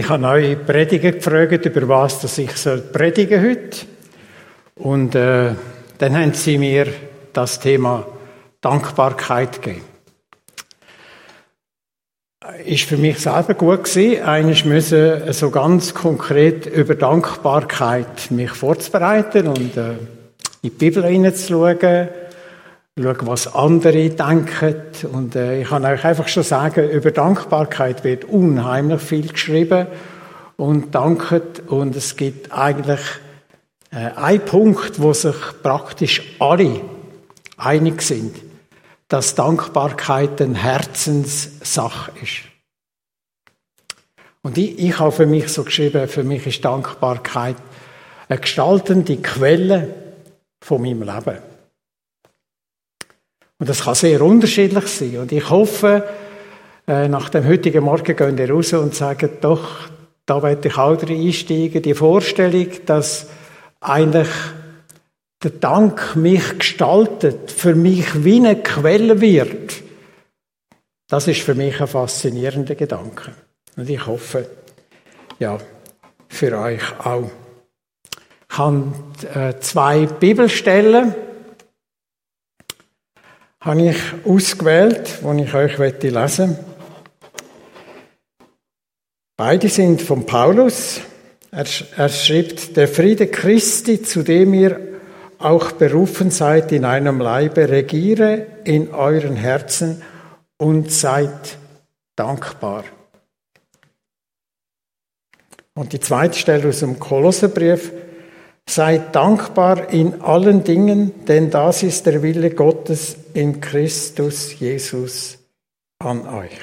Ich habe neue Prediger gefragt, über was dass ich soll predigen heute. Und äh, dann haben sie mir das Thema Dankbarkeit gegeben. Ist für mich selber gut gewesen. Eigentlich müssen so ganz konkret über Dankbarkeit mich vorzubereiten und äh, in die Bibel hineinzuschauen, schauen, was andere denken. Und äh, ich kann euch einfach schon sagen, über Dankbarkeit wird unheimlich viel geschrieben und danket. Und es gibt eigentlich äh, einen Punkt, wo sich praktisch alle einig sind, dass Dankbarkeit eine Herzenssache ist. Und ich, ich habe für mich so geschrieben, für mich ist Dankbarkeit eine gestaltende Quelle von meinem Leben. Und das kann sehr unterschiedlich sein. Und ich hoffe, äh, nach dem heutigen Morgen gehen wir raus und sagen, doch, da werde ich auch drin einsteigen. Die Vorstellung, dass eigentlich der Dank mich gestaltet, für mich wie eine Quelle wird, das ist für mich ein faszinierender Gedanke. Und ich hoffe, ja, für euch auch. Ich habe äh, zwei Bibelstellen habe ich ausgewählt, die ich euch lesen möchte. Beide sind von Paulus. Er, er schreibt, der Friede Christi, zu dem ihr auch berufen seid in einem Leibe, regiere in euren Herzen und seid dankbar. Und die zweite Stelle aus dem Kolosserbrief, Seid dankbar in allen Dingen, denn das ist der Wille Gottes in Christus Jesus an euch.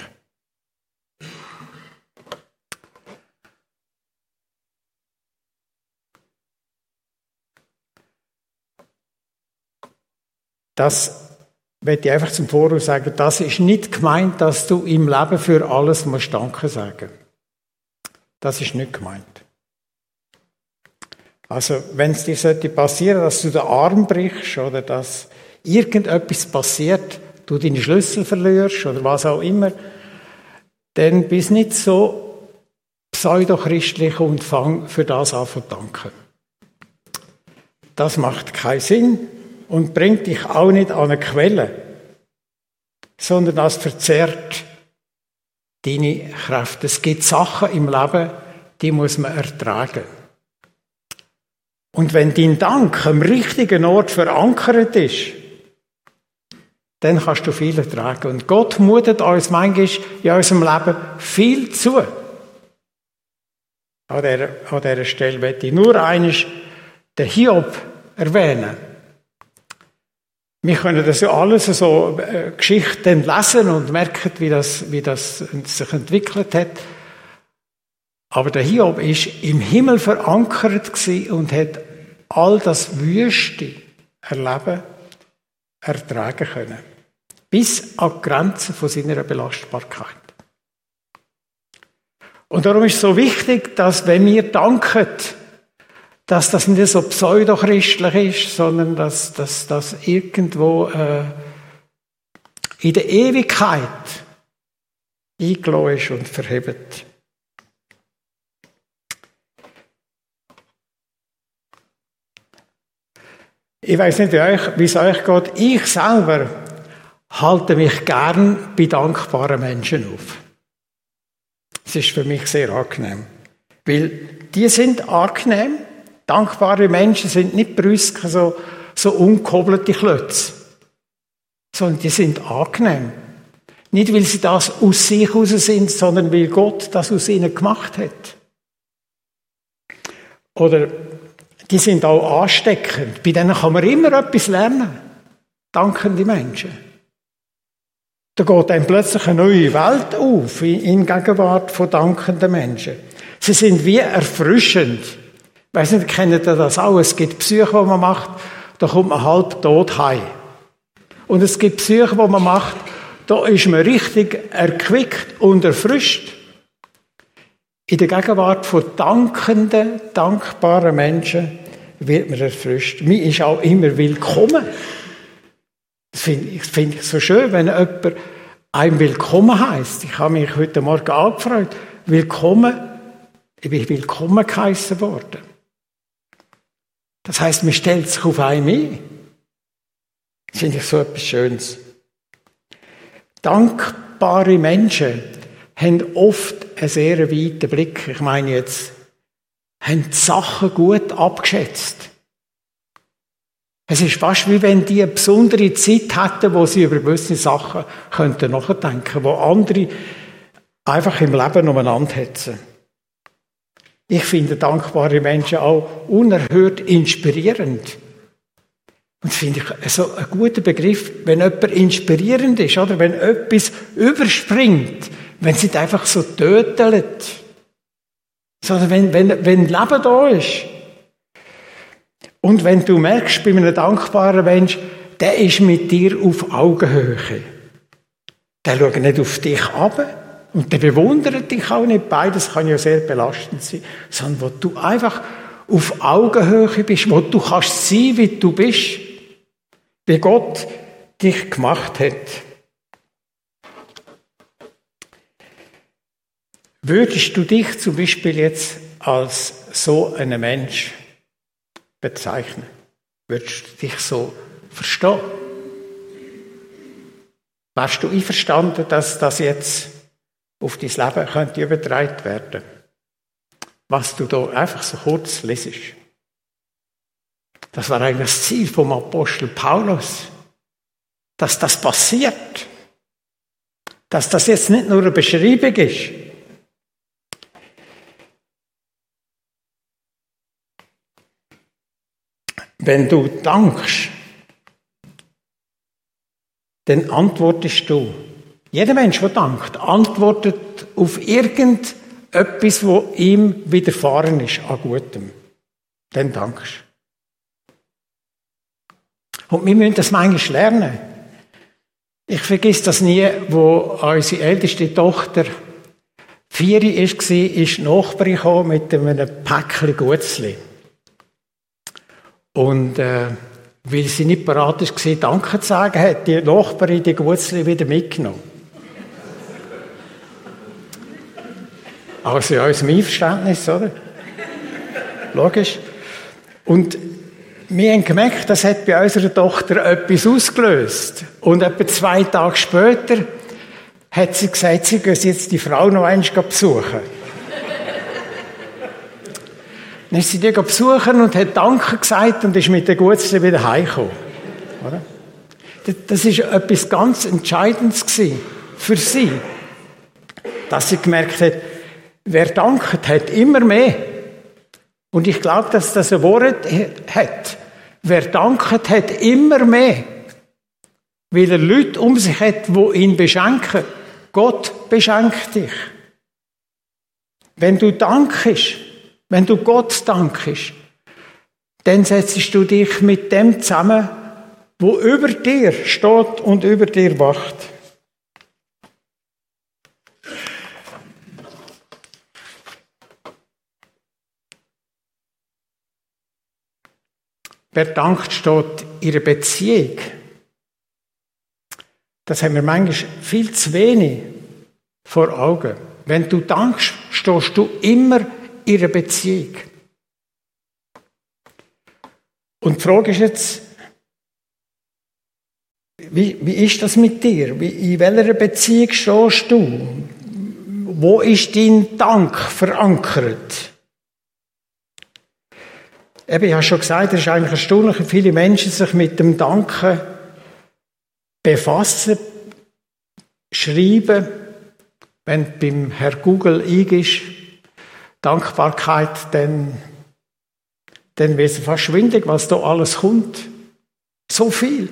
Das werde ich einfach zum Voraus sagen, das ist nicht gemeint, dass du im Leben für alles musst Danke sagen. Das ist nicht gemeint. Also, wenn es dir sollte passieren, dass du den Arm brichst oder dass irgendetwas passiert, du deine Schlüssel verlierst oder was auch immer, dann bist du nicht so pseudochristlich und fang für das an zu danken. Das macht keinen Sinn und bringt dich auch nicht an eine Quelle, sondern das verzerrt deine Kraft. Es gibt Sachen im Leben, die muss man ertragen. Und wenn dein Dank am richtigen Ort verankert ist, dann kannst du viel ertragen. Und Gott mutet uns manchmal in unserem Leben viel zu. An dieser, an dieser Stelle möchte ich nur eines den Hiob erwähnen. Wir können das ja alles so äh, Geschichten lesen und merken, wie das, wie das sich entwickelt hat. Aber der Hiob ist im Himmel verankert und hat all das wüste Erleben ertragen können. Bis an die Grenzen von seiner Belastbarkeit. Und darum ist es so wichtig, dass wenn wir danken, dass das nicht so pseudochristlich ist, sondern dass das irgendwo äh, in der Ewigkeit eingelassen ist und verhebt. Ich weiß nicht, wie es euch geht. Ich selber halte mich gern bei dankbaren Menschen auf. Es ist für mich sehr angenehm. Weil die sind angenehm. Dankbare Menschen sind nicht brüsk, so, so unkobelte Klötze. Sondern die sind angenehm. Nicht, weil sie das aus sich heraus sind, sondern weil Gott das aus ihnen gemacht hat. Oder die sind auch ansteckend. Bei denen kann man immer etwas lernen. Dankende Menschen. Da geht einem plötzlich eine neue Welt auf in Gegenwart von dankenden Menschen. Sie sind wie erfrischend. Ich weiss nicht, kennt ihr das auch? Es gibt Psyche, die man macht, da kommt man halb tot heim. Und es gibt Psyche, die man macht, da ist man richtig erquickt und erfrischt. In der Gegenwart von dankenden, dankbaren Menschen wird man erfrischt. Mir ist auch immer willkommen. Das finde ich, find ich so schön, wenn jemand einem willkommen heißt. Ich habe mich heute Morgen angefreut. Willkommen Ich bin willkommen geheißen worden. Das heißt, man stellt sich auf einen ein. Das finde ich so etwas Schönes. Dankbare Menschen haben oft einen sehr weiten Blick. Ich meine jetzt, haben die Sachen gut abgeschätzt. Es ist fast wie wenn die eine besondere Zeit hätten, wo sie über gewisse Sachen könnten nachdenken, wo andere einfach im Leben umeinander hetzen. Ich finde dankbare Menschen auch unerhört inspirierend. Und das finde ich so ein guter Begriff, wenn jemand inspirierend ist, oder wenn etwas überspringt, wenn es nicht einfach so tötelt, sondern wenn, wenn, wenn Leben da ist. Und wenn du merkst, bei einem dankbaren Mensch, der ist mit dir auf Augenhöhe. Der schaut nicht auf dich ab und der bewundert dich auch nicht. Beides kann ja sehr belastend sein. Sondern wo du einfach auf Augenhöhe bist, wo du kannst sein, wie du bist, wie Gott dich gemacht hat. Würdest du dich zum Beispiel jetzt als so einen Mensch bezeichnen? Würdest du dich so verstehen? Wärst du einverstanden, dass das jetzt auf dein Leben könnte übertragen werden? Was du da einfach so kurz lesest. Das war eigentlich das Ziel vom Apostel Paulus, dass das passiert. Dass das jetzt nicht nur eine Beschreibung ist, Wenn du dankst, dann antwortest du. Jeder Mensch, der dankt, antwortet auf irgendetwas, wo ihm widerfahren ist an Gutem. Dann dankst. Und wir müssen das manchmal lernen. Ich vergesse das nie, wo unsere älteste Tochter vier war, ist die Nachbarin mit einem Päckchen Gutzli. Und äh, weil sie nicht bereit war, Danke zu sagen, hat die Nachbarin die Gutzli wieder mitgenommen. Also in unserem Einverständnis, oder? Logisch. Und wir haben gemerkt, das hat bei unserer Tochter etwas ausgelöst. Und etwa zwei Tage später hat sie gesagt, sie gehen jetzt die Frau noch einmal besuchen. Dann ist sie die besuchen und hat Danke gesagt und ist mit der Gutzli wieder heimgekommen. Das ist etwas ganz Entscheidendes für sie. Dass sie gemerkt hat, wer dankt, hat immer mehr. Und ich glaube, dass das ein Wort hat. Wer dankt, hat immer mehr. Weil er Leute um sich hat, die ihn beschenken. Gott beschenkt dich. Wenn du dankst, wenn du Gott dankst, dann setzt du dich mit dem zusammen, wo über dir steht und über dir wacht. Wer dankt, steht in einer Beziehung. Das haben wir manchmal viel zu wenig vor Augen. Wenn du dankst, stehst du immer ihrer Beziehung. Und die Frage ist jetzt, wie, wie ist das mit dir? Wie, in welcher Beziehung stehst du? Wo ist dein Dank verankert? Eben, ich habe schon gesagt, es ist eigentlich erstaunlich, wie viele Menschen sich mit dem Danken befassen, schreiben, wenn beim Herr Google eingibst, Dankbarkeit, dann, dann wird es fast schwindig, was da alles kommt. So viel.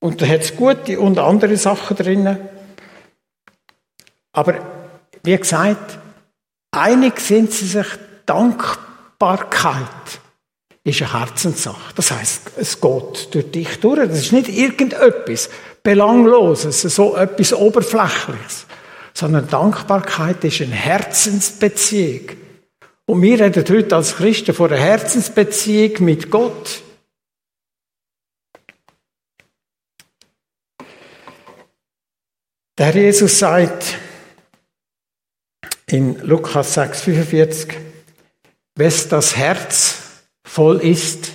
Und da hat es gute und andere Sachen drin. Aber wie gesagt, einig sind sie sich, Dankbarkeit ist eine Herzenssache. Das heißt, es geht durch dich durch. Das ist nicht irgendetwas Belangloses, so etwas Oberflächliches sondern Dankbarkeit ist eine Herzensbeziehung. Und wir reden heute als Christen von einer Herzensbeziehung mit Gott. Der Jesus sagt in Lukas 6,45, wes das Herz voll ist,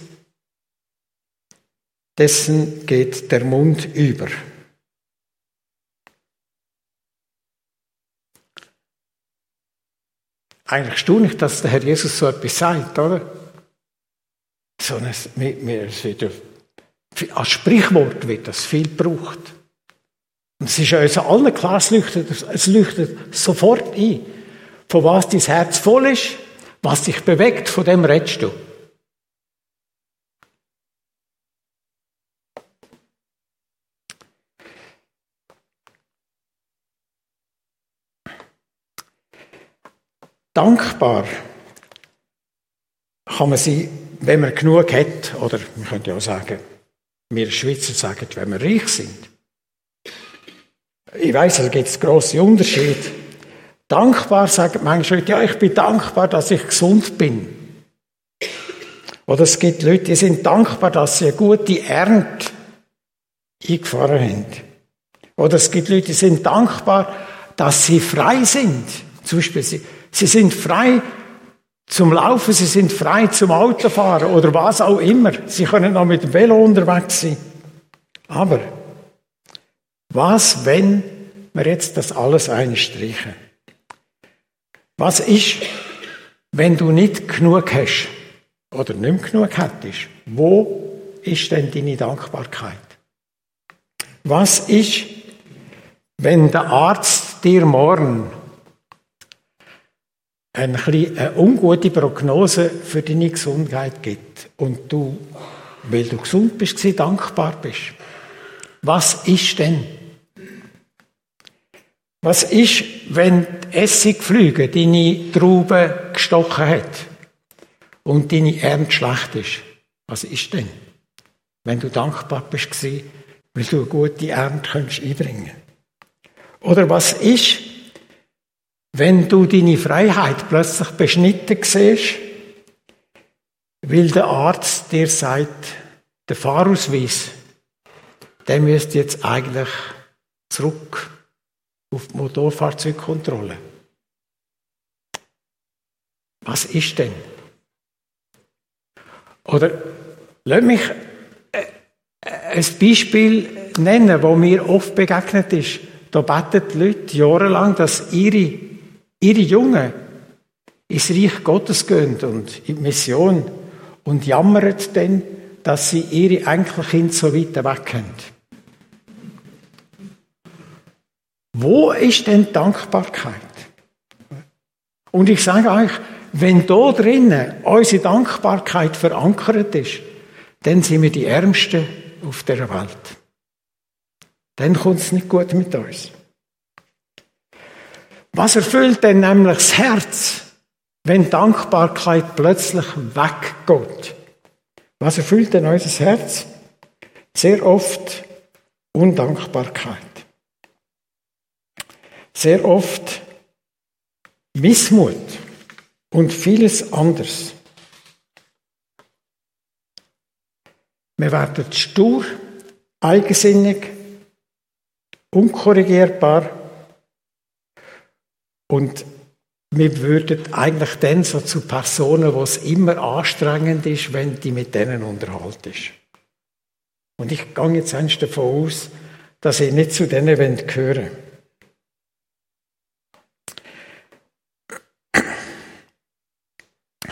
dessen geht der Mund über. Eigentlich erstaunlich, dass der Herr Jesus so etwas sagt, oder? So es wird als Sprichwort wird das viel gebraucht. Und es ist uns allen klar, es leuchtet, es leuchtet sofort ein, von was dein Herz voll ist, was dich bewegt, von dem redest du. Dankbar kann man sein, wenn man genug hat, oder man könnte auch sagen, wir Schweizer sagen, wenn wir reich sind. Ich weiß, da gibt es grosse Unterschiede. Dankbar sagen manche Leute, ja, ich bin dankbar, dass ich gesund bin. Oder es gibt Leute, die sind dankbar, dass sie eine gute Ernte eingefahren haben. Oder es gibt Leute, die sind dankbar, dass sie frei sind. Zum Beispiel, sie sind frei zum Laufen, sie sind frei zum Autofahren oder was auch immer. Sie können auch mit dem Velo unterwegs sein. Aber was, wenn wir jetzt das alles einstreichen? Was ist, wenn du nicht genug hast oder nicht mehr genug hättest? Wo ist denn deine Dankbarkeit? Was ist, wenn der Arzt dir morgen eine, eine ungute Prognose für deine Gesundheit gibt und du, weil du gesund bist, dankbar bist. Was ist denn? Was ist, wenn die Essigflüge deine Trauben gestochen hat und deine Ernte schlecht ist? Was ist denn? Wenn du dankbar bist, weil du eine gute Ernte einbringen kannst. Oder was ist, wenn du deine Freiheit plötzlich beschnitten siehst, weil der Arzt dir sagt, der Fahrausweis, der müsste jetzt eigentlich zurück auf die Motorfahrzeugkontrolle. Was ist denn? Oder lass mich äh, äh, ein Beispiel nennen, wo mir oft begegnet ist. Da beten die Leute jahrelang, dass ihre ihre Jungen ins Reich Gottes gehen und in die Mission und jammern dann, dass sie ihre Enkelkinder so weit weg haben. Wo ist denn Dankbarkeit? Und ich sage euch, wenn da drinnen unsere Dankbarkeit verankert ist, dann sind wir die Ärmsten auf der Welt. Dann kommt es nicht gut mit uns. Was erfüllt denn nämlich das Herz, wenn Dankbarkeit plötzlich weggeht? Was erfüllt denn unser Herz? Sehr oft Undankbarkeit. Sehr oft Missmut und vieles anderes. Wir werden stur, eigensinnig, unkorrigierbar und wir würden eigentlich dann so zu Personen, wo es immer anstrengend ist, wenn die mit denen unterhalten ist. Und ich gehe jetzt eins davon aus, dass ich nicht zu denen gehören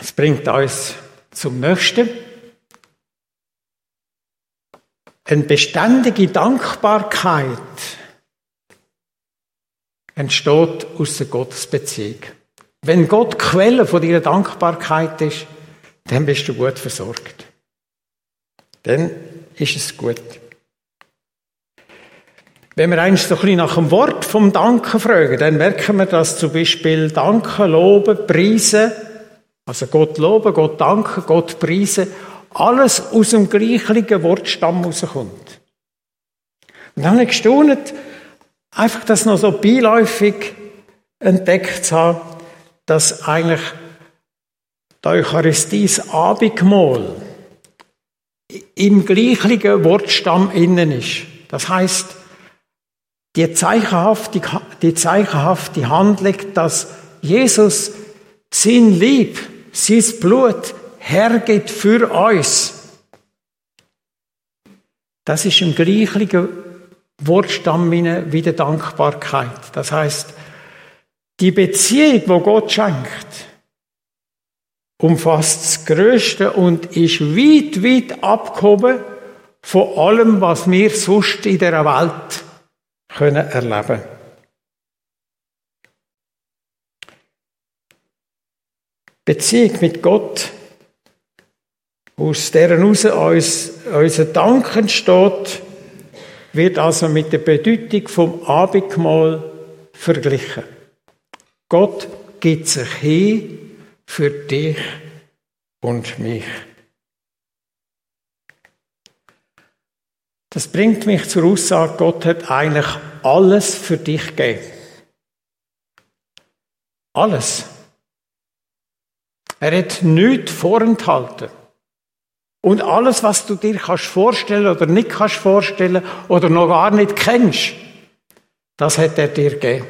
Das bringt uns zum nächsten. Eine beständige Dankbarkeit entsteht aus der Gottesbeziehung. Wenn Gott Quelle von deiner Dankbarkeit ist, dann bist du gut versorgt. Dann ist es gut. Wenn wir eins so ein bisschen nach dem Wort vom Danken fragen, dann merken wir, dass zum Beispiel Danken, Loben, Preisen, also Gott loben, Gott danken, Gott preisen, alles aus dem gleichen Wortstamm rauskommt. Und dann habe ich gestaunt, einfach das noch so beiläufig entdeckt zu haben, dass eigentlich die Eucharistie, das Abendmahl, im gleichen Wortstamm innen ist. Das heißt, die zeichenhafte, die zeichenhafte Handlung, dass Jesus sein Lieb, sein Blut hergibt für uns. Das ist im gleichen Wortstamm wie der Dankbarkeit. Das heißt, die Beziehung, wo Gott schenkt, umfasst das Größte und ist weit, weit abgehoben von allem, was wir sonst in der Welt können erleben. Beziehung mit Gott, aus deren heraus uns, unser Dank entsteht, wird also mit der Bedeutung vom Abendmahl verglichen. Gott gibt sich hin für dich und mich. Das bringt mich zur Aussage, Gott hat eigentlich alles für dich gegeben. Alles. Er hat nichts vorenthalten. Und alles, was du dir kannst vorstellen oder nicht kannst vorstellen oder noch gar nicht kennst, das hat er dir gegeben.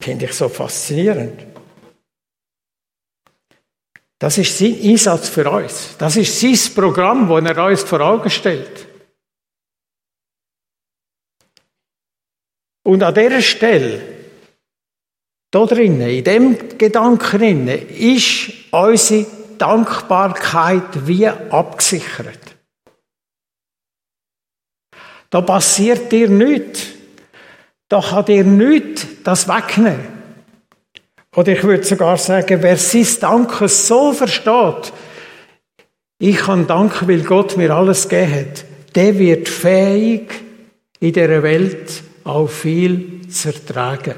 Finde ich so faszinierend. Das ist sein Einsatz für uns. Das ist sein Programm, das er uns vor Augen stellt. Und an dieser Stelle, da drinnen, in dem Gedanken drinnen, ist unsere Dankbarkeit wie abgesichert. Da passiert dir nichts. Da kann dir nichts das wegnehmen. Oder ich würde sogar sagen, wer sein Danken so versteht, ich kann danken, weil Gott mir alles gegeben hat, der wird fähig, in dieser Welt auch viel zu ertragen.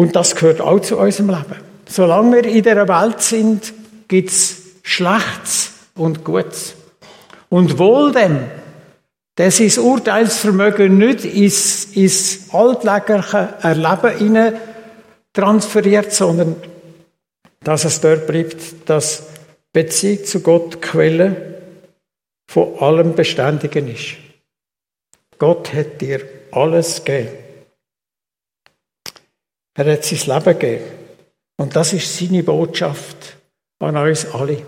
Und das gehört auch zu unserem Leben. Solange wir in dieser Welt sind, gibt es Schlechtes und Gutes. Und wohl dem, der sein Urteilsvermögen nicht ins, ins alltägliche Erleben hinein transferiert, sondern dass es dort bleibt, dass Beziehung zu Gott Quelle von allem Beständigen ist. Gott hat dir alles gegeben. Er hat sein Leben gegeben. Und das ist seine Botschaft an uns alle.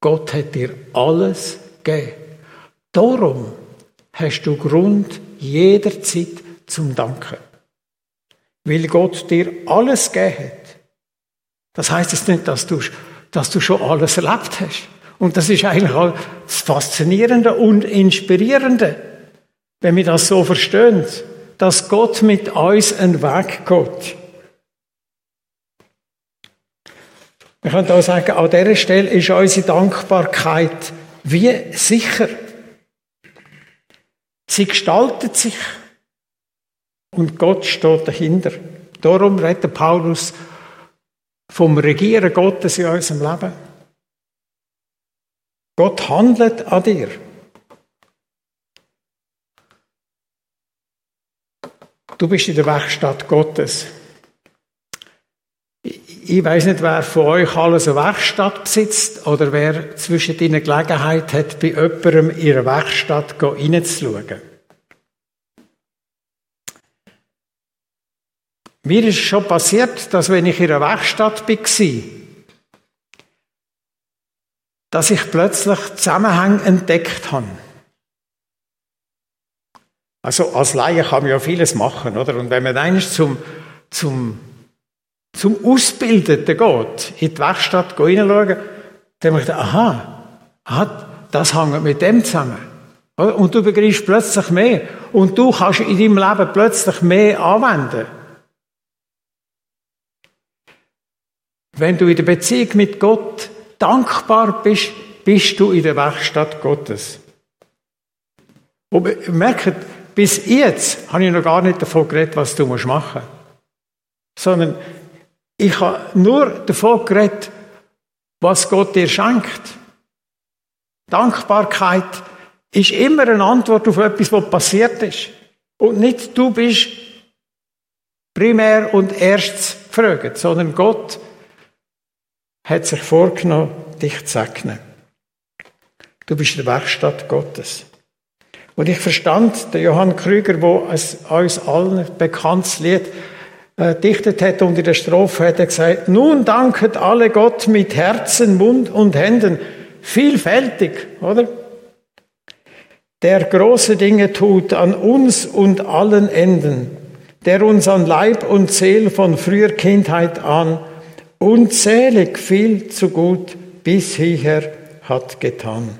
Gott hat dir alles gegeben. Darum hast du Grund jederzeit zum Danken. Weil Gott dir alles gegeben hat. Das heißt es nicht, dass du, dass du schon alles erlebt hast. Und das ist eigentlich auch das Faszinierende und Inspirierende, wenn wir das so verstehen, dass Gott mit uns einen Weg geht. Wir können auch sagen, an dieser Stelle ist unsere Dankbarkeit wie sicher. Sie gestaltet sich und Gott steht dahinter. Darum redet Paulus vom Regieren Gottes in unserem Leben. Gott handelt an dir. Du bist in der Werkstatt Gottes. Ich weiß nicht, wer von euch alles eine Werkstatt besitzt oder wer zwischen ihnen Gelegenheit hat, bei jemandem in ihre Werkstatt reinzuschauen. Mir ist schon passiert, dass wenn ich in einer Werkstatt war, dass ich plötzlich Zusammenhänge entdeckt habe. Also als Laie kann man ja vieles machen, oder? Und wenn man dann zum, zum zum Ausbildeten geht, in die Werkstatt hineinschauen, dann ich, aha, aha, das hängt mit dem zusammen. Und du begreifst plötzlich mehr. Und du kannst in deinem Leben plötzlich mehr anwenden. Wenn du in der Beziehung mit Gott dankbar bist, bist du in der Werkstatt Gottes. Und merkt, bis jetzt habe ich noch gar nicht davon geredet, was du machen musst. Sondern ich habe nur davon geredet, was Gott dir schenkt. Dankbarkeit ist immer eine Antwort auf etwas, was passiert ist. Und nicht du bist primär und erst gefragt, sondern Gott hat sich vorgenommen, dich zu segnen. Du bist der Werkstatt Gottes. Und ich verstand, der Johann Krüger, wo es uns allen bekanntes Lied dichtet hat und in der Strophe er gesagt, nun danket alle Gott mit Herzen, Mund und Händen, vielfältig, oder? Der große Dinge tut an uns und allen Enden, der uns an Leib und Seel von früher Kindheit an unzählig viel zu gut bis hierher hat getan.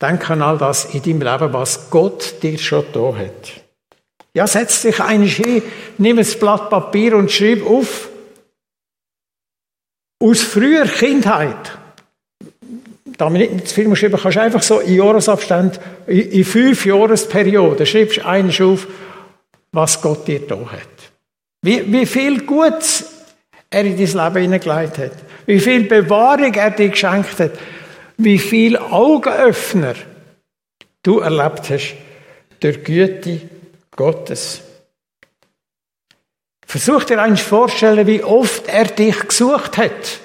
Denk an all das in deinem Leben, was Gott dir schon da hat. Ja, setz dich einmal hin, nimm ein Blatt Papier und schreib auf. Aus früher Kindheit. Da man nicht zu viel schreiben kannst du einfach so in Jahresabständen, in fünf Jahresperioden, schreibst einmal auf, was Gott dir da hat. Wie, wie viel Gutes er in dein Leben hineingelegt hat. Wie viel Bewahrung er dir geschenkt hat wie viel Augenöffner du erlebt hast durch Güte Gottes. Versuch dir eigentlich vorstellen, wie oft er dich gesucht hat.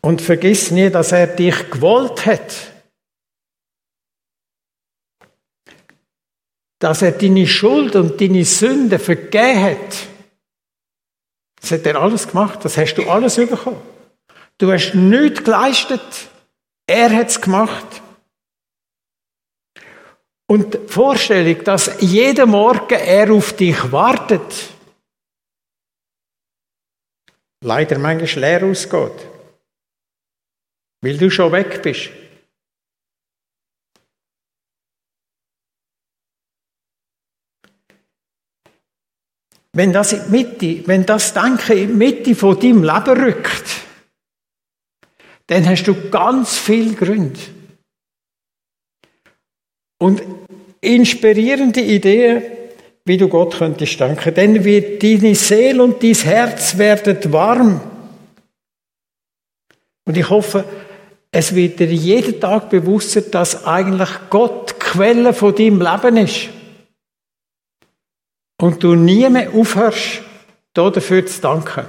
Und vergiss nie, dass er dich gewollt hat. Dass er deine Schuld und deine Sünde vergeben hat. Das hat er alles gemacht, das hast du alles bekommen. Du hast nichts geleistet. Er hat es gemacht. Und die Vorstellung, dass jeden Morgen er auf dich wartet, leider manchmal leer ausgeht, weil du schon weg bist. Wenn das in die Mitte, wenn das Denken in die Mitte von deinem Leben rückt, dann hast du ganz viel Gründe. Und inspirierende Ideen, wie du Gott könntest danken. Dann wird deine Seele und dein Herz werden warm. Und ich hoffe, es wird dir jeden Tag bewusster, dass eigentlich Gott die Quelle von deinem Leben ist und du nie mehr aufhörst, dafür zu danken.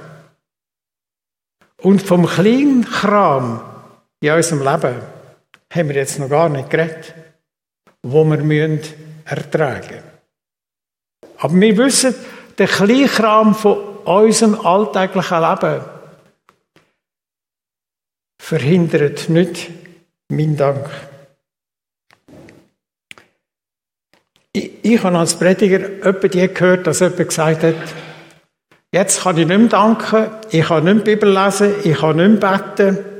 Und vom kleinen Kram in unserem Leben haben wir jetzt noch gar nicht geredet, wo wir müssen ertragen müssen. Aber wir wissen, der Kleinkram von unserem alltäglichen Leben verhindert nicht mein Dank. Ich, ich habe als Prediger etwa die gehört, dass jemand gesagt hat, jetzt kann ich nicht mehr danken, ich kann nicht mehr Bibel lesen, ich kann nicht mehr beten.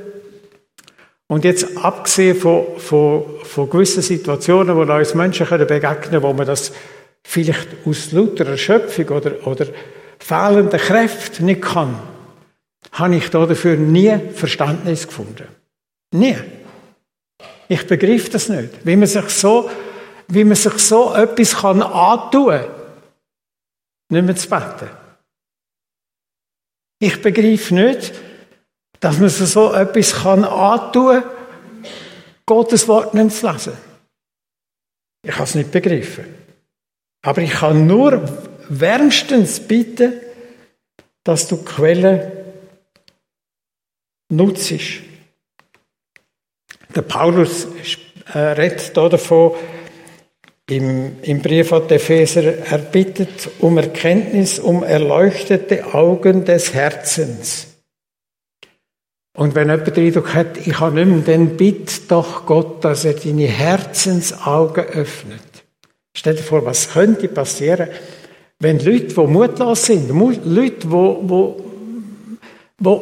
Und jetzt abgesehen von, von, von gewissen Situationen, wo uns Menschen begegnen können, wo man das vielleicht aus lauter Erschöpfung oder, oder fehlenden Kräften nicht kann, habe ich dafür nie Verständnis gefunden. Nie. Ich begriff das nicht. Wie man sich so wie man sich so etwas kann antun kann, nicht mehr zu beten. Ich begreife nicht, dass man so etwas kann antun kann, Gottes Wort nicht zu lesen. Ich habe es nicht begriffen. Aber ich kann nur wärmstens bitten, dass du Quelle nutzt. Der Paulus äh, redet hier davon, im, Im Brief an die Epheser, er bittet um Erkenntnis, um erleuchtete Augen des Herzens. Und wenn jemand den Eindruck hat, ich habe nicht mehr, dann bitt doch Gott, dass er deine Herzensaugen öffnet. Stell dir vor, was könnte passieren, wenn Leute, die mutlos sind, Leute, die, die, die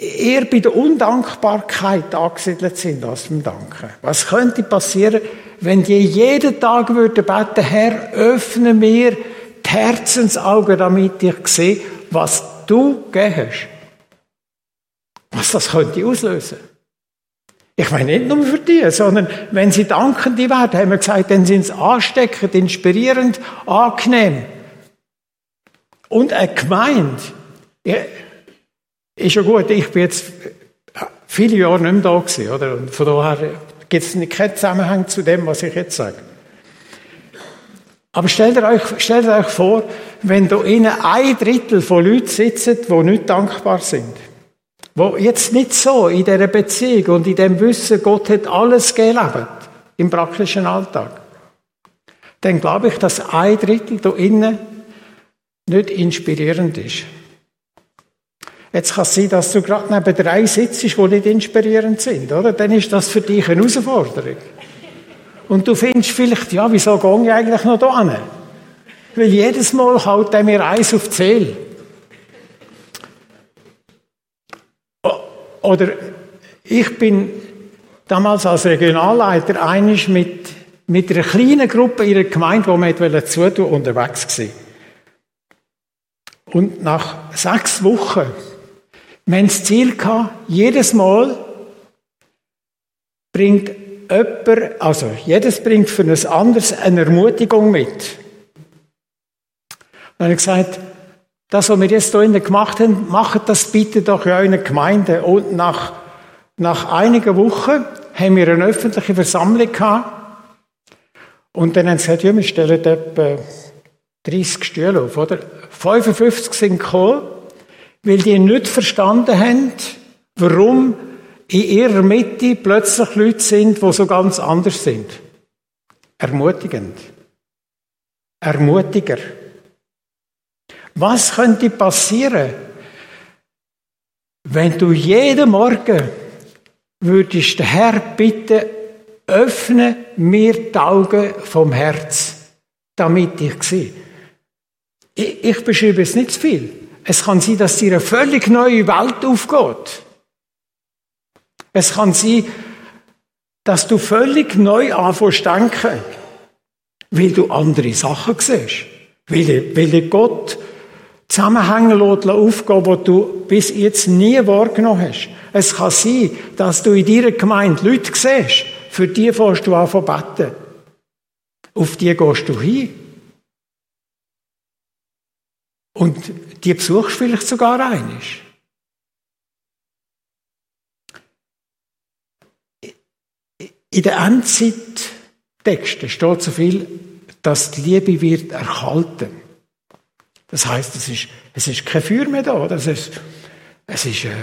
eher bei der Undankbarkeit angesiedelt sind als beim Danken. Was könnte passieren, wenn die jeden Tag würden beten, Herr, öffne mir die Herzensaugen, damit ich sehe, was du gegeben hast. Was das könnte auslösen. Ich meine nicht nur für die, sondern wenn sie Dankende werden, haben wir gesagt, dann sind sie ansteckend, inspirierend, angenehm. Und eine Gemeinde, ist ja gut, ich bin jetzt viele Jahre nicht mehr da gewesen, oder? Und von daher gibt es keinen Zusammenhang zu dem, was ich jetzt sage. Aber stellt euch, stellt euch vor, wenn da innen ein Drittel von Leuten sitzen, die nicht dankbar sind. Wo jetzt nicht so in dieser Beziehung und in dem Wissen, Gott hat alles gelebt im praktischen Alltag. Dann glaube ich, dass ein Drittel da innen nicht inspirierend ist. Jetzt kann es sein, dass du gerade neben drei sitzt, die nicht inspirierend sind, oder? Dann ist das für dich eine Herausforderung. Und du findest vielleicht, ja, wieso gehe ich eigentlich noch da hin? Weil jedes Mal haut er mir eins auf die Seele. Oder ich bin damals als Regionalleiter einig mit, mit einer kleinen Gruppe in der Gemeinde, die wir zutun unterwegs gewesen. Und nach sechs Wochen, wir das Ziel gehabt, jedes Mal bringt jemand, also jedes bringt für ein anderes eine Ermutigung mit. Und ich gesagt, das, was wir jetzt hier gemacht haben, macht das bitte doch in eurer Gemeinde. Und nach, nach einigen Wochen haben wir eine öffentliche Versammlung gehabt. Und dann haben sie gesagt, ja, wir stellen etwa 30 Stühle auf, oder? 55 sind gekommen, weil die nicht verstanden haben, warum in ihrer Mitte plötzlich Leute sind, die so ganz anders sind. Ermutigend. Ermutiger. Was könnte passieren, wenn du jeden Morgen würdest den Herr bitten, öffne mir die Augen vom Herz, damit ich sehe. Ich, ich beschreibe es nicht zu viel. Es kann sein, dass dir eine völlig neue Welt aufgeht. Es kann sein, dass du völlig neu anfängst zu denken, weil du andere Sachen siehst. Weil, weil Gott Zusammenhänge aufgehen die du bis jetzt nie wahrgenommen hast. Es kann sein, dass du in deiner Gemeinde Leute siehst, für die fährst du an zu beten. Auf die gehst du hin. Und die besuchst vielleicht sogar einisch. In den Endzeittexten steht so viel, dass die Liebe wird erhalten. Das heißt, es ist, es ist kein Feuer mehr da. Es ist, es ist, äh,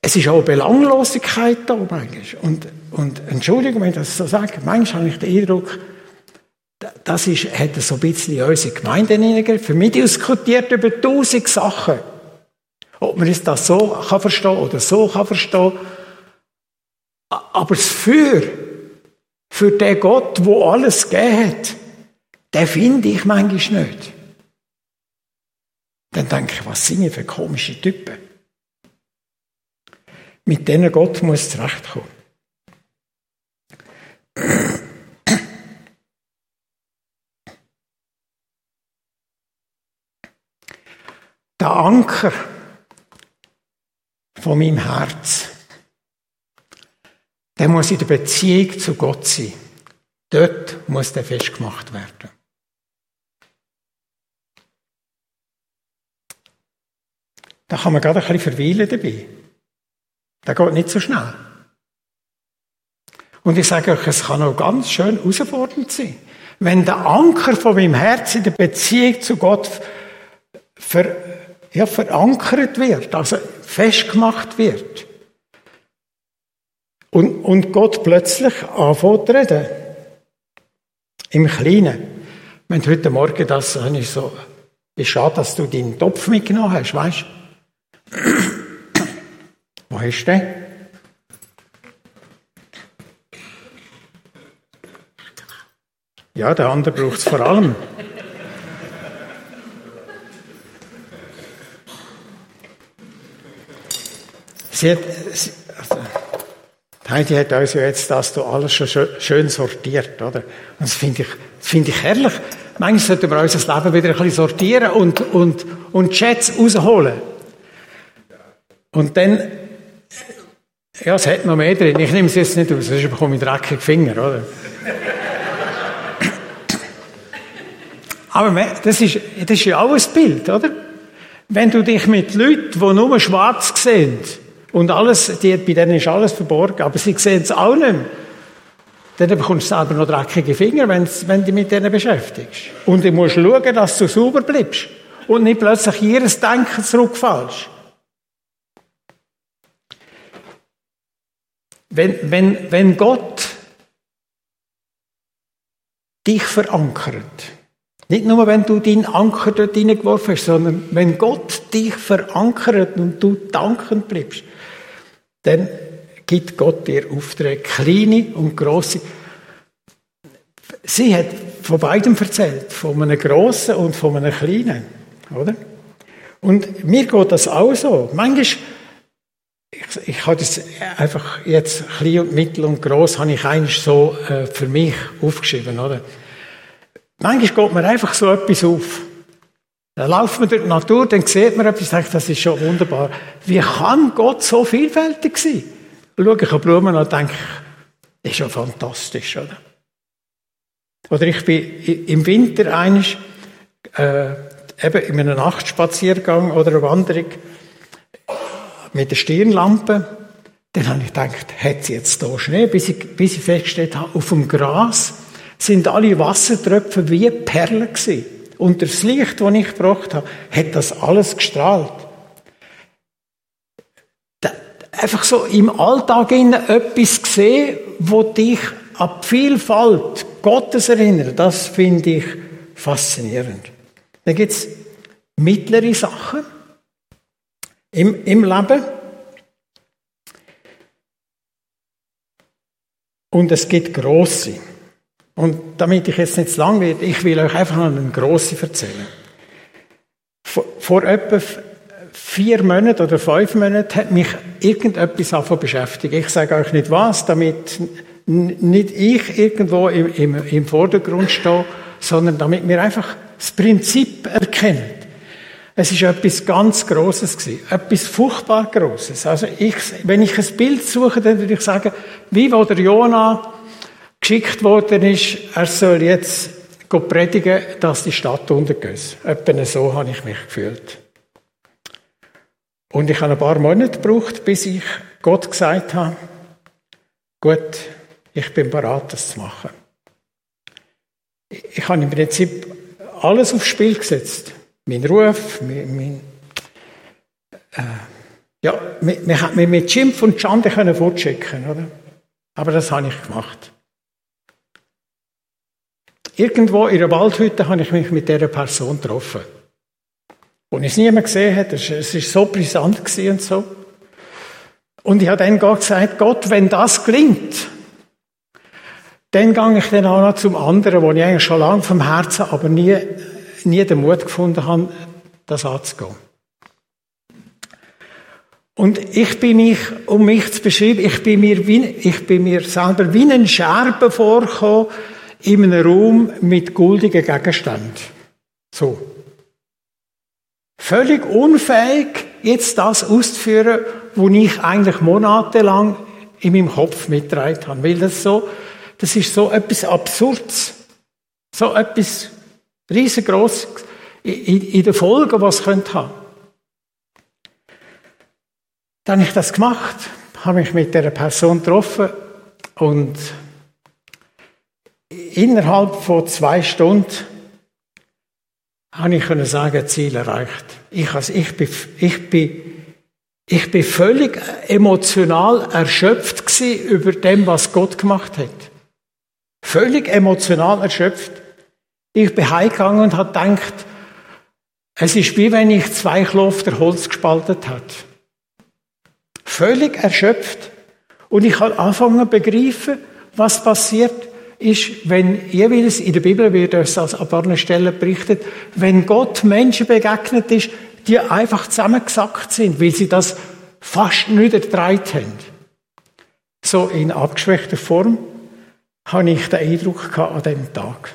es ist auch Belanglosigkeit da eigentlich. Und, und Entschuldigung, wenn ich das so sage, manchmal habe ich den Eindruck, das ist, hat so ein bisschen in unsere Gemeinde. Für mich diskutiert über tausend Sachen. Ob man das so kann verstehen oder so kann verstehen. Aber das Feuer für den Gott, wo alles gegeben hat, den finde ich manchmal nicht. Dann denke ich, was sind für komische Typen? Mit denen Gott muss zurechtkommen. Der Anker von meinem Herz, der muss in der Beziehung zu Gott sein. Dort muss der festgemacht werden. Da kann man gerade ein bisschen verweilen dabei. Das geht nicht so schnell. Und ich sage euch, es kann auch ganz schön herausfordernd sein. Wenn der Anker von meinem Herz in der Beziehung zu Gott ver, ja, verankert wird, also festgemacht wird. Und, und Gott plötzlich anfängt zu reden. Im Kleinen. Haben heute Morgen das, habe ich so, ist schade, dass du deinen Topf mitgenommen hast, weißt du? Wo hast du den? Ja, der andere braucht es vor allem. Sie hat, sie, also, Heidi hat uns ja jetzt das hier alles schon schön sortiert, oder? Und das finde ich, das finde ich herrlich. Manchmal sollten wir unser Leben wieder ein bisschen sortieren und, und, und Chats rausholen. Und dann, ja, es hat noch mehr drin. Ich nehme es jetzt nicht aus, sonst bekomme ich dreckige Finger, oder? Aber das ist, das ist ja auch ein Bild, oder? Wenn du dich mit Leuten, die nur schwarz sehen, und alles, die, bei denen ist alles verborgen, aber sie sehen es auch nicht mehr. dann bekommst du selber noch dreckige Finger, wenn du dich mit denen beschäftigst. Und du musst schauen, dass du sauber bleibst und nicht plötzlich jedes Denken zurückfallst. Wenn, wenn, wenn Gott dich verankert, nicht nur, wenn du deinen Anker dort hineingeworfen hast, sondern wenn Gott dich verankert und du dankend bleibst, dann gibt Gott dir Aufträge, kleine und große. Sie hat von beidem erzählt, von einem großen und von einem kleinen, oder? Und mir geht das auch so. Manchmal, ich, ich habe das einfach jetzt klein und mittel und groß habe ich eigentlich so äh, für mich aufgeschrieben, oder? Manchmal geht mir einfach so etwas auf. Dann laufen wir durch die Natur, dann sieht man etwas, denkt, das ist schon wunderbar. Wie kann Gott so vielfältig sein? Schaue ich an Blumen und denke, das ist ja fantastisch, oder? Oder ich bin im Winter einig, äh, eben in einem Nachtspaziergang oder einer Wanderung mit der Stirnlampe. Dann habe ich gedacht, hat sie jetzt da Schnee, bis ich, bis ich festgestellt habe, auf dem Gras sind alle Wassertröpfe wie Perlen gewesen. Und das Licht, das ich gebracht habe, hat das alles gestrahlt. Einfach so im Alltag etwas gesehen, wo dich an die Vielfalt Gottes erinnert, das finde ich faszinierend. Dann gibt es mittlere Sachen im, im Leben. Und es gibt große. Und damit ich jetzt nicht zu lang werde, ich will euch einfach noch einen grossen erzählen. Vor, vor etwa vier Monaten oder fünf Monaten hat mich irgendetwas davon beschäftigt. Ich sage euch nicht was, damit nicht ich irgendwo im, im, im Vordergrund stehe, sondern damit wir einfach das Prinzip erkennen. Es ist etwas ganz Großes gewesen, etwas furchtbar Großes. Also ich, wenn ich ein Bild suche, dann würde ich sagen, wie wo der Jonah geschickt worden ist, er soll jetzt predigen, dass die Stadt untergeht. Etwa so habe ich mich gefühlt. Und ich habe ein paar Monate gebraucht, bis ich Gott gesagt habe, gut, ich bin bereit, das zu machen. Ich habe im Prinzip alles aufs Spiel gesetzt. Mein Ruf, mein, mein äh, ja, wir hätten mich mit Schimpf und Schande fortschicken, oder? Aber das habe ich gemacht. Irgendwo in einer Waldhütte habe ich mich mit dieser Person getroffen. Und ich es niemand gesehen hat, es war so brisant und so. Und ich habe dann Gott gesagt, Gott, wenn das gelingt, dann gehe ich dann auch noch zum anderen, wo ich eigentlich schon lange vom Herzen, aber nie, nie den Mut gefunden habe, das anzugehen. Und ich bin mich, um mich zu beschreiben, ich bin mir, wie, ich bin mir selber wie ein Scherben vorgekommen, in einem Raum mit guldigen Gegenständen. So. Völlig unfähig, jetzt das auszuführen, was ich eigentlich monatelang in meinem Kopf mitgetragen habe. Weil das so, das ist so etwas Absurdes. So etwas riesengroßes in, in der Folge, was es könnte haben. Dann habe ich das gemacht, habe mich mit der Person getroffen und innerhalb von zwei Stunden habe ich können sagen, Ziel erreicht. Ich, also ich, bin, ich, bin, ich bin völlig emotional erschöpft über dem, was Gott gemacht hat. Völlig emotional erschöpft. Ich bin heimgegangen und habe gedacht, es ist wie wenn ich zwei Klofter Holz gespaltet hat. Völlig erschöpft. Und ich habe angefangen zu begreifen, was passiert, ist, wenn jeweils in der Bibel wird es als an paar Stellen berichtet, wenn Gott Menschen begegnet ist, die einfach zusammengesackt sind, weil sie das fast nicht ertragen haben. So in abgeschwächter Form habe ich den Eindruck gehabt an diesem Tag.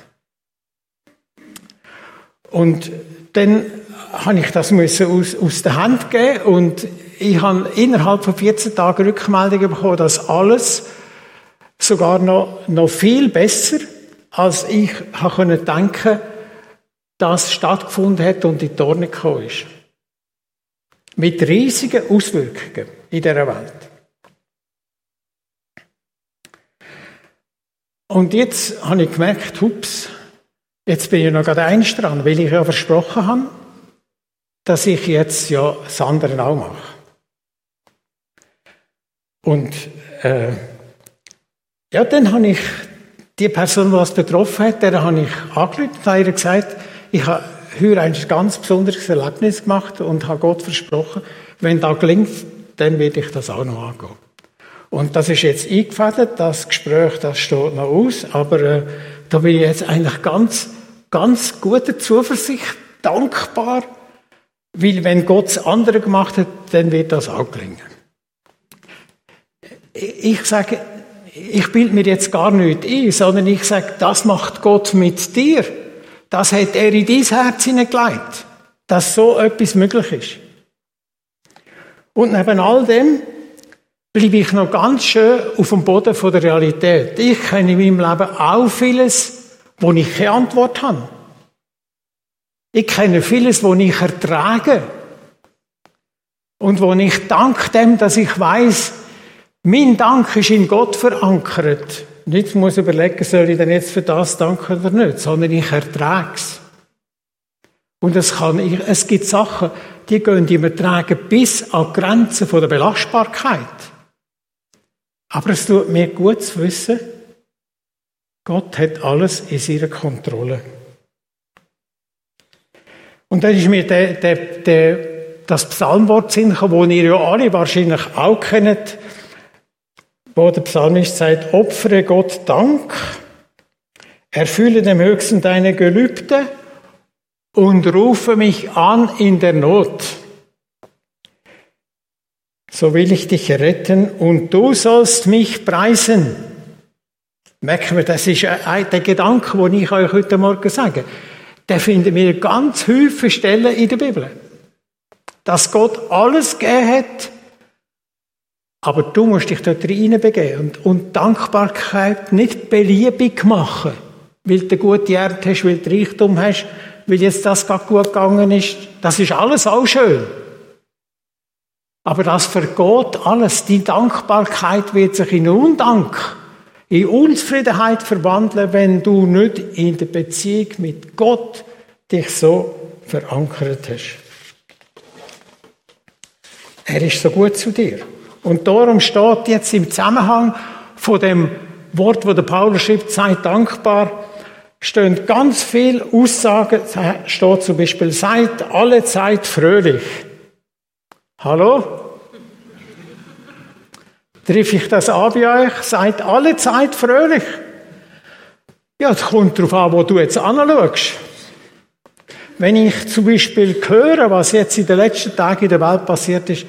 Und dann habe ich das müssen aus, aus der Hand geben und ich habe innerhalb von 14 Tagen Rückmeldung bekommen, dass alles sogar noch, noch viel besser, als ich habe denken das stattgefunden hat und in die Torne gekommen ist. Mit riesigen Auswirkungen in dieser Welt. Und jetzt habe ich gemerkt, hups, jetzt bin ich noch gerade eins dran, weil ich ja versprochen habe, dass ich jetzt ja das andere auch mache. Und äh, ja, dann habe ich die Person, die es betroffen hat, der habe ich angerufen und habe ihr gesagt, ich habe heute ein ganz besonderes Erlebnis gemacht und habe Gott versprochen, wenn das gelingt, dann werde ich das auch noch angehen. Und das ist jetzt eingefädelt, das Gespräch, das steht noch aus, aber äh, da bin ich jetzt eigentlich ganz, ganz guter Zuversicht, dankbar, weil wenn Gott das andere gemacht hat, dann wird das auch gelingen. Ich sage, ich bilde mir jetzt gar nicht ein, sondern ich sage, das macht Gott mit dir. Das hat er in dein Herz hineingelegt, dass so etwas möglich ist. Und neben all dem bleibe ich noch ganz schön auf dem Boden der Realität. Ich kenne in meinem Leben auch vieles, wo ich keine Antwort habe. Ich kenne vieles, wo ich ertrage. Und wo ich dank dem, dass ich weiß, mein Dank ist in Gott verankert. Nicht muss überlegen, soll ich denn jetzt für das danken oder nicht, sondern ich ertrage es. Und es, kann, es gibt Sachen, die gehen im Ertragen bis an die Grenzen der Belastbarkeit. Aber es tut mir gut zu wissen, Gott hat alles in seiner Kontrolle. Und dann ist mir der, der, der, das Psalmwort Sinn wo ihr ja alle wahrscheinlich auch kennt, wo der Psalmist sagt, opfere Gott Dank, erfülle dem Höchsten deine Gelübde und rufe mich an in der Not so will ich dich retten und du sollst mich preisen. Merken wir, das ist der Gedanke, den ich euch heute Morgen sage. Der finden wir ganz viele Stellen in der Bibel. Dass Gott alles gegeben hat, aber du musst dich dort reinbegeben und, und Dankbarkeit nicht beliebig machen, weil du gute Erde hast, weil du Reichtum hast, weil jetzt das gerade gut gegangen ist. Das ist alles auch schön. Aber das vergeht alles. Die Dankbarkeit wird sich in Undank, in Unzufriedenheit verwandeln, wenn du nicht in der Beziehung mit Gott dich so verankert hast. Er ist so gut zu dir. Und darum steht jetzt im Zusammenhang von dem Wort, wo der Paulus schreibt, sei dankbar, stehen ganz viele Aussagen, steht zum Beispiel, seid alle Zeit fröhlich. Hallo? Triff ich das an bei euch? Seid alle Zeit fröhlich? Ja, es kommt darauf an, wo du jetzt anschaust. Wenn ich zum Beispiel höre, was jetzt in den letzten Tagen in der Welt passiert ist,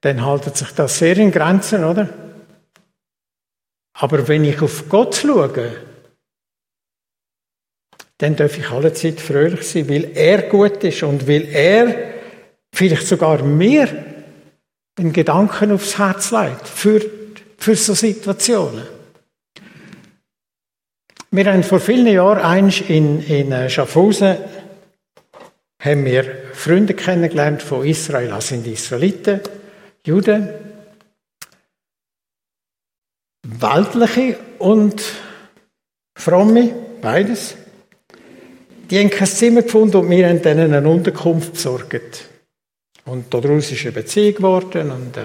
dann haltet sich das sehr in Grenzen, oder? Aber wenn ich auf Gott schaue, dann darf ich alle Zeit fröhlich sein, weil er gut ist und weil er vielleicht sogar mir den Gedanken aufs Herz legt für, für so Situationen. Wir haben vor vielen Jahren eins in, in äh, Schaffhausen haben wir Freunde kennengelernt von Israel, das sind Israeliten, Juden, weltliche und fromme, beides. Die haben kein Zimmer gefunden und wir haben ihnen eine Unterkunft besorgt. Und daraus ist eine Beziehung geworden. Und äh,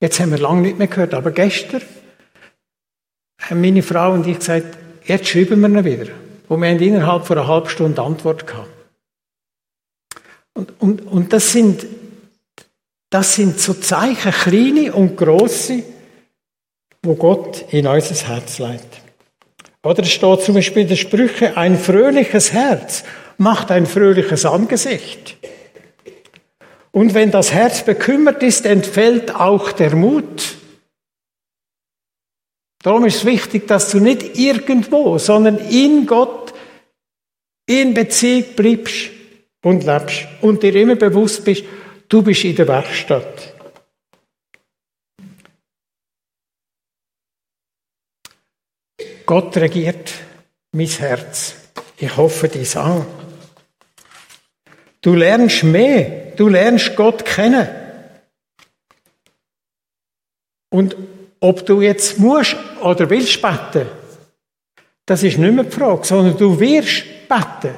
jetzt haben wir lange nicht mehr gehört. Aber gestern haben meine Frau und ich gesagt, jetzt schreiben wir ihn wieder. Und wir haben innerhalb von einer halben Stunde Antwort gehabt. Und, und, und das, sind, das sind so Zeichen, kleine und grosse, wo Gott in unser Herz legt. Oder es steht zum Beispiel in den Sprüchen, ein fröhliches Herz macht ein fröhliches Angesicht. Und wenn das Herz bekümmert ist, entfällt auch der Mut. Darum ist es wichtig, dass du nicht irgendwo, sondern in Gott in Beziehung bleibst und lebst und dir immer bewusst bist, du bist in der Werkstatt. Gott regiert mein Herz. Ich hoffe dies an. Du lernst mehr. Du lernst Gott kennen. Und ob du jetzt musst oder willst beten, das ist nicht mehr die Frage, sondern du wirst beten.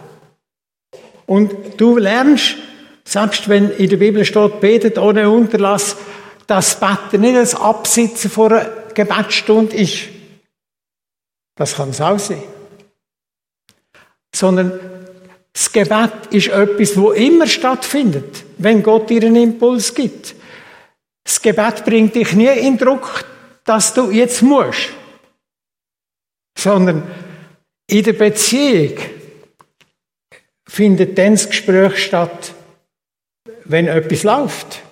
Und du lernst, selbst wenn in der Bibel steht, betet ohne Unterlass, dass Beten nicht das Absitzen vor einer Gebetsstunde ist. Das kann es auch sein. Sondern das Gebet ist etwas, wo immer stattfindet, wenn Gott dir einen Impuls gibt. Das Gebet bringt dich nie in Druck, dass du jetzt musst, sondern in der Beziehung findet dann das Gespräch statt, wenn etwas läuft.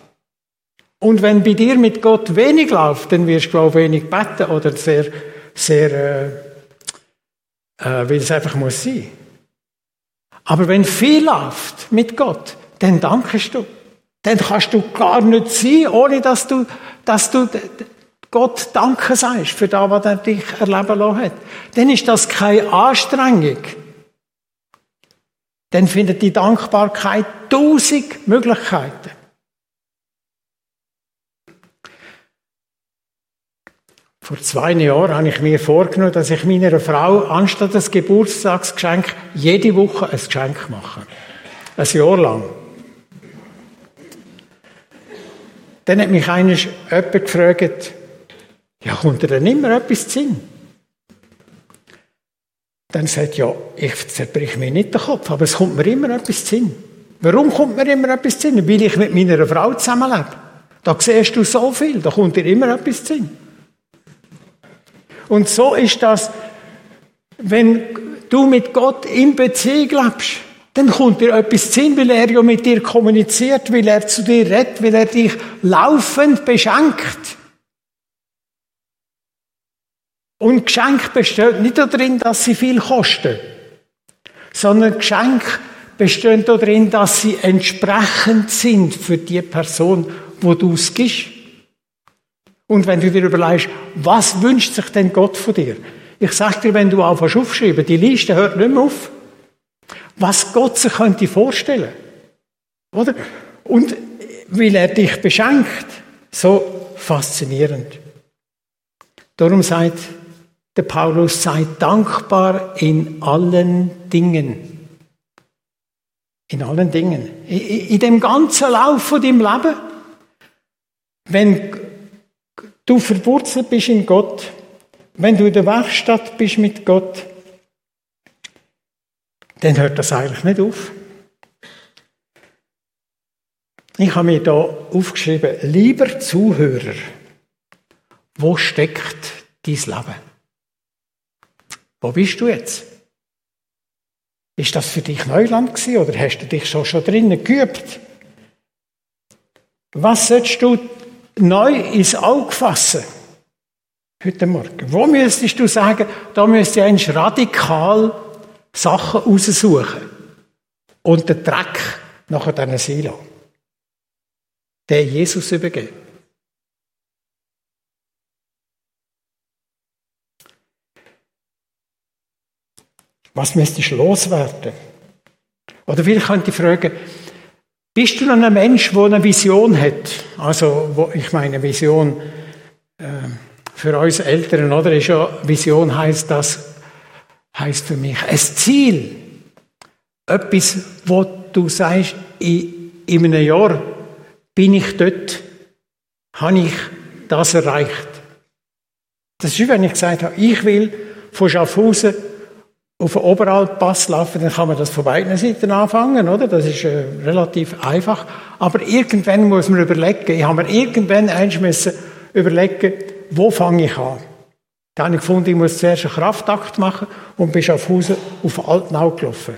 Und wenn bei dir mit Gott wenig läuft, dann wirst du, glaube ich, wenig beten oder sehr, sehr, äh, äh, weil es einfach muss sein. Aber wenn viel läuft mit Gott, dann dankest du. Dann kannst du gar nicht sein, ohne dass du, dass du Gott Danke sagst für das, was er dich erleben lassen hat. Dann ist das keine Anstrengung. Dann findet die Dankbarkeit tausend Möglichkeiten. Vor zwei Jahren habe ich mir vorgenommen, dass ich meiner Frau anstatt des Geburtstagsgeschenk jede Woche ein Geschenk mache. Ein Jahr lang. Dann hat mich einer jemand gefragt, ja, kommt dir denn immer etwas zu Sinn? Dann sagt ja, ich zerbrich mir nicht den Kopf, aber es kommt mir immer etwas Sinn. Warum kommt mir immer etwas Sinn? Weil ich mit meiner Frau zusammenlebe. Da siehst du so viel, da kommt dir immer etwas Sinn. Und so ist das, wenn du mit Gott in Beziehung lebst, dann kommt dir etwas Sinn, weil er ja mit dir kommuniziert, weil er zu dir redet, weil er dich laufend beschenkt. Und Geschenk besteht nicht darin, dass sie viel kosten, sondern Geschenk besteht darin, dass sie entsprechend sind für die Person, wo du es gibst. Und wenn du dir überlegst, was wünscht sich denn Gott von dir? Ich sag dir, wenn du anfängst aufschreiben, die Liste hört nicht mehr auf. Was Gott sich könnte vorstellen. Oder? Und weil er dich beschenkt, so faszinierend. Darum sagt der Paulus, sei dankbar in allen Dingen. In allen Dingen. In dem ganzen Lauf von deinem Leben. Wenn du verwurzelt bist in Gott, wenn du in der Werkstatt bist mit Gott, dann hört das eigentlich nicht auf. Ich habe mir da aufgeschrieben, lieber Zuhörer, wo steckt dein Leben? Wo bist du jetzt? Ist das für dich Neuland gewesen oder hast du dich schon, schon drinnen geübt? Was sollst du neu ins Auge fassen. Heute Morgen. Wo müsstest du sagen, da müsste ich eigentlich radikal Sachen raussuchen und den Dreck nachher diesen Silo, den Jesus übergeben. Was müsstest du loswerden? Oder vielleicht könnte ich fragen, bist du dann ein Mensch, der eine Vision hat? Also, ich meine, Vision äh, für uns Eltern, oder? Ist ja, Vision heißt das, heißt für mich ein Ziel. Etwas, wo du sagst, in, in einem Jahr bin ich dort, habe ich das erreicht. Das ist wie wenn ich gesagt habe, ich will von Schaffhausen auf den Oberalpass laufen, dann kann man das von beiden Seiten anfangen, oder? Das ist äh, relativ einfach. Aber irgendwann muss man überlegen, ich habe mir irgendwann eins müssen überlegen, wo fange ich an? Dann habe ich gefunden, ich muss zuerst einen Kraftakt machen und bin auf Hause auf Altnau gelaufen.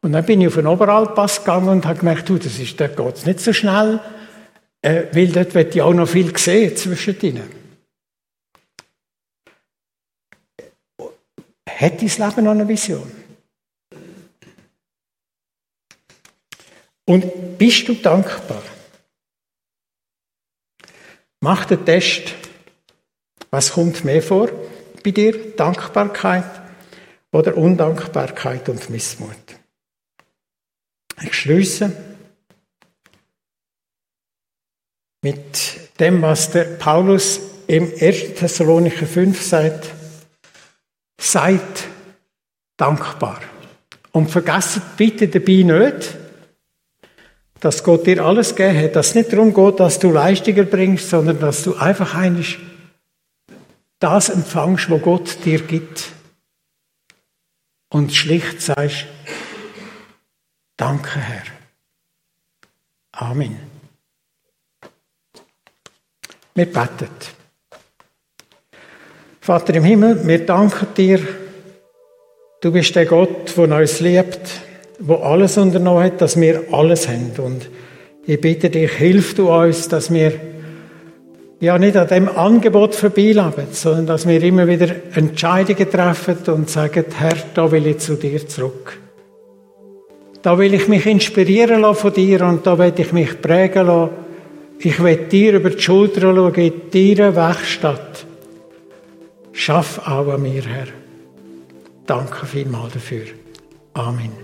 Und dann bin ich auf den Oberalpass gegangen und habe gemerkt, du, das ist, dort geht es nicht so schnell, äh, weil dort wird ich auch noch viel sehen zwischen Hat dein Leben noch eine Vision? Und bist du dankbar? Mach den Test. Was kommt mehr vor bei dir? Dankbarkeit oder Undankbarkeit und Missmut? Ich schließe mit dem, was der Paulus im 1. Thessalonicher 5 sagt, seid dankbar. Und vergesst bitte dabei nicht, dass Gott dir alles gegeben hat, dass es nicht darum geht, dass du Leistungen bringst, sondern dass du einfach eigentlich das empfangst, was Gott dir gibt. Und schlicht sagst, danke Herr. Amen. Wir beten. Vater im Himmel, wir danken dir. Du bist der Gott, der uns liebt, der alles unternommen hat, dass wir alles haben. Und ich bitte dich, hilf du uns, dass wir ja nicht an dem Angebot vorbeileben, sondern dass wir immer wieder Entscheidungen treffen und sagen, Herr, da will ich zu dir zurück. Da will ich mich inspirieren lassen von dir und da will ich mich prägen lassen. Ich will dir über die Schulter schauen, in deiner Werkstatt. Schaff auch mir, Herr. Danke vielmals dafür. Amen.